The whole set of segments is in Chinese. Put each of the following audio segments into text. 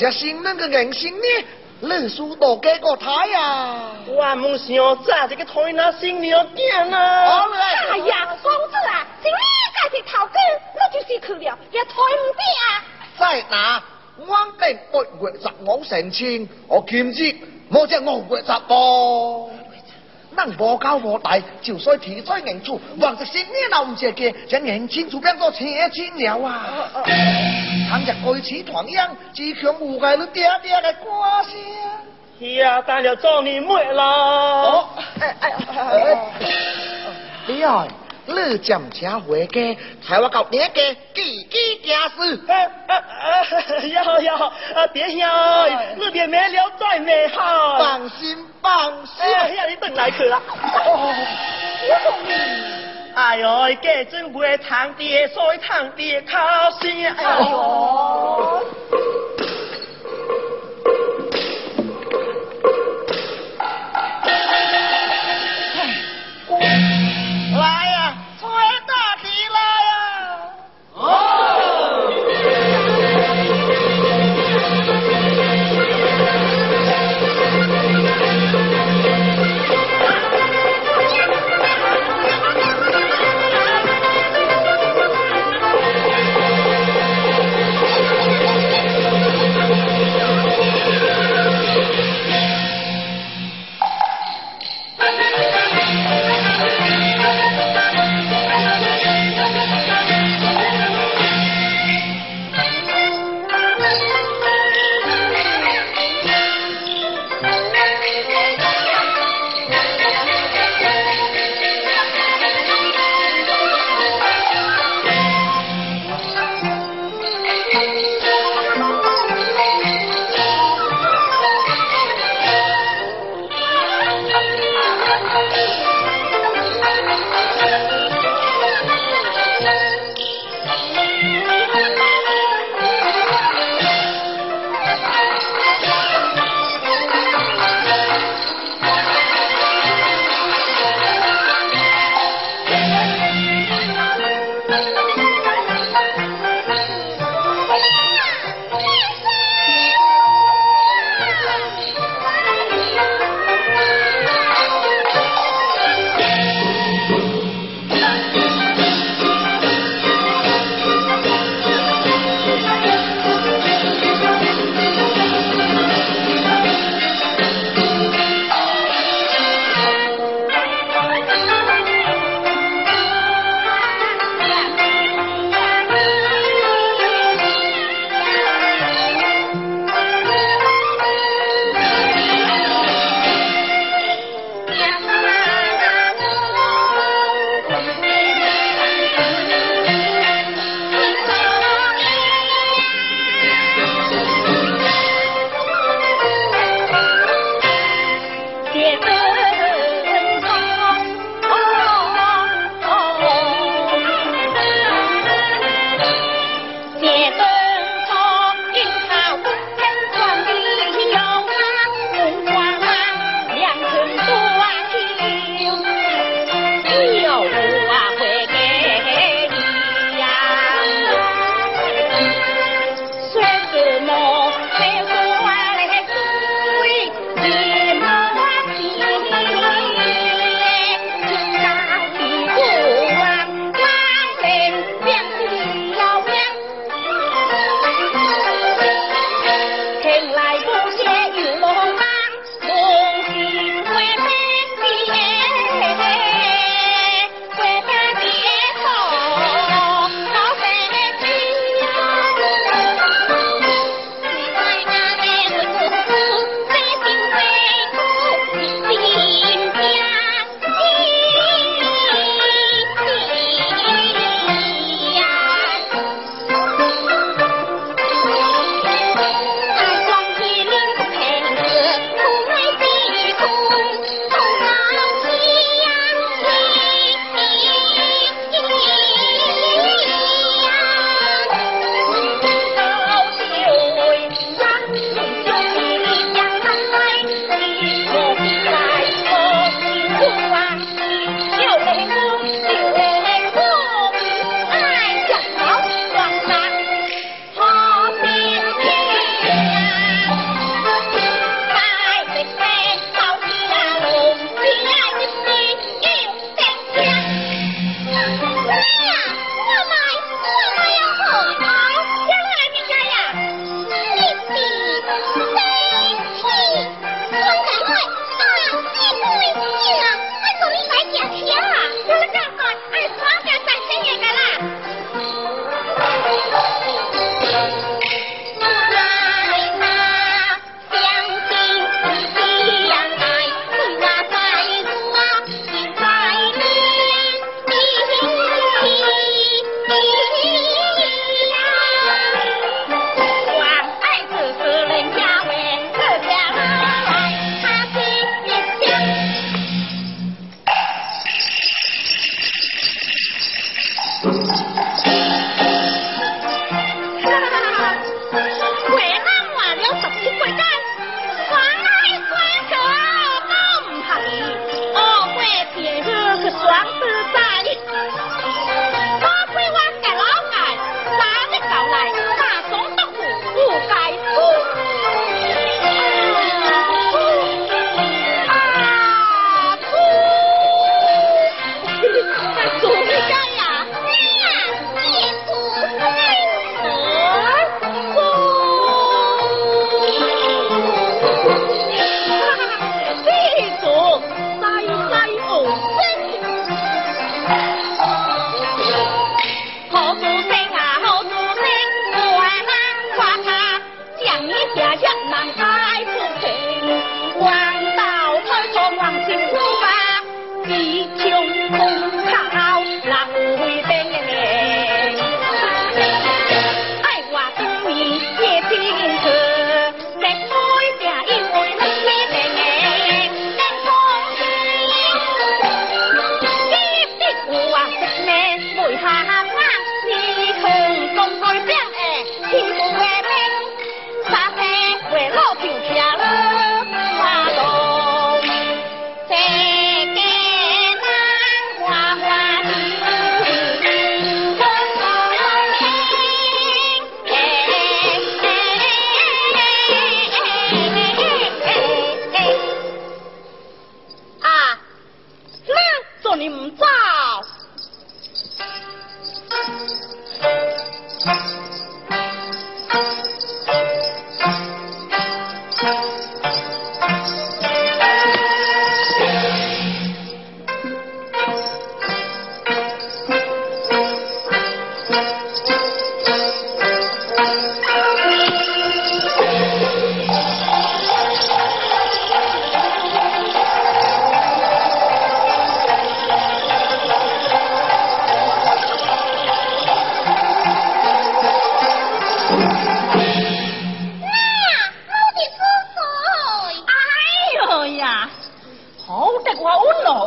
做只新人嘅硬心呢，人数多给个台呀。我梦想咋这个台那新娘见啊！哎呀，公子啊，今日家是头根，我就是去了，也台唔得啊。在哪？我定八月十五成亲，我今日冇只五月十噃。能无高无大，就算提在硬处，望着新年老唔食嘅，将年轻就变做青青了啊！倘若开始团样，只强有个你爹爹的歌声。呀，等了做你妹啦！哦，哎哎哎！哎哎。你暂且回家，才我搞爹嘅几几件事。要要，啊爹兄，你别没了？再没好。放心放心，哎呀，你等来去啦。哎呦，家真会堂爹，所以堂爹靠心。哎呦。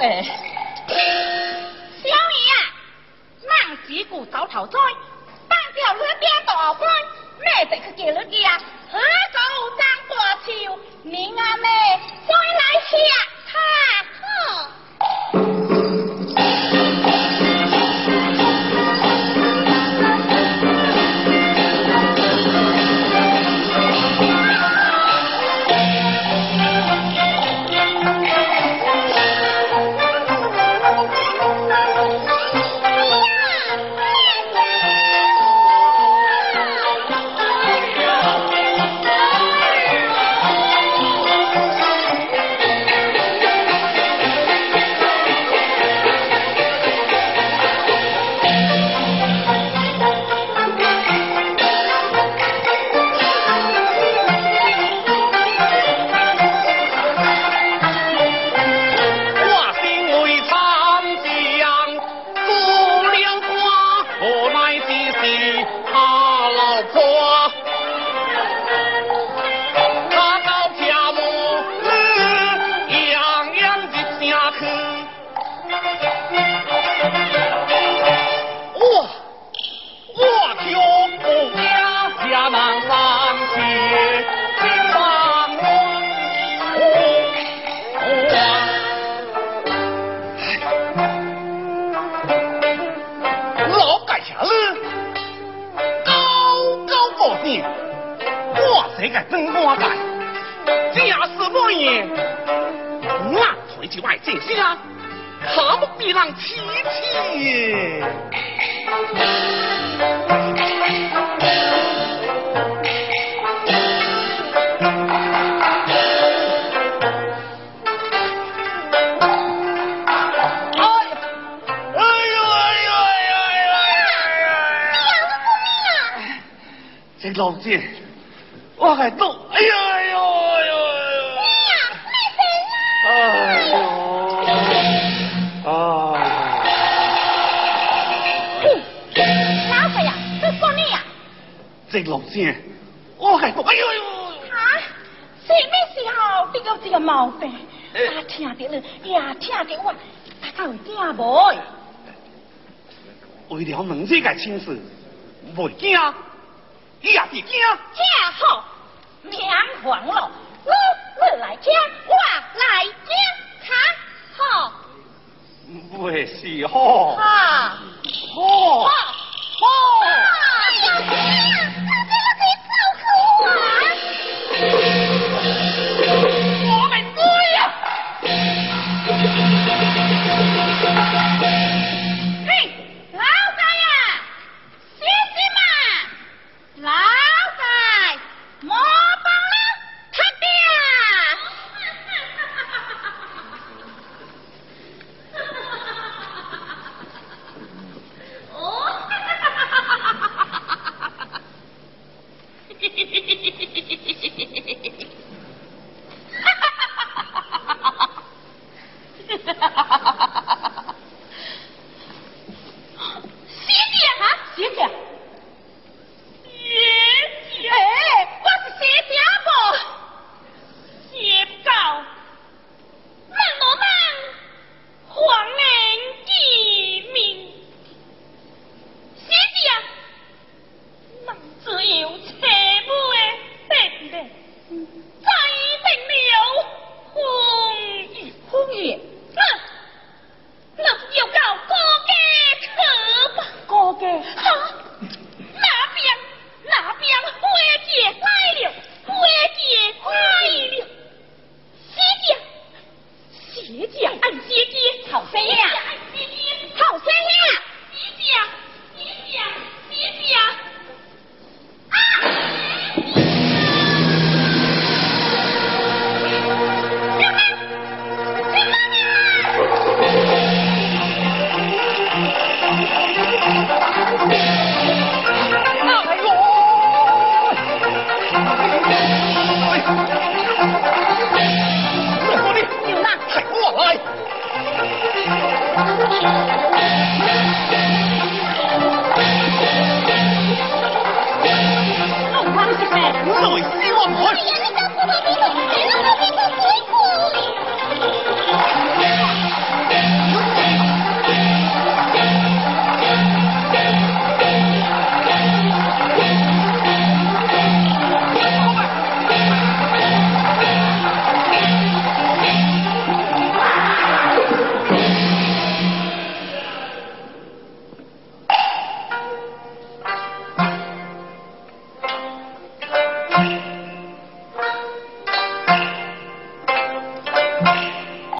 诶。小姨啊，忙自古早头栽，放掉你边大官，咩得去叫你家？何够张过桥？你阿妹再来吃这个真我改，假是不言，我退就爱进下，可不必让妻妻。哎呦哎呦哎呦哎呦哎呦！这老姐，我还懂。哎呦哎呦哎呦哎呦！哎呦！啊！老婆呀，这说你呀，这老姐，我还懂。哎呦哎呦！啊，什么时候得到这个毛病？哎我听到你，也听到我，大家会惊无？为了两这个亲事，袂惊，也别惊。这好，面黄了我我来煎我来煎哈。好不会洗好好好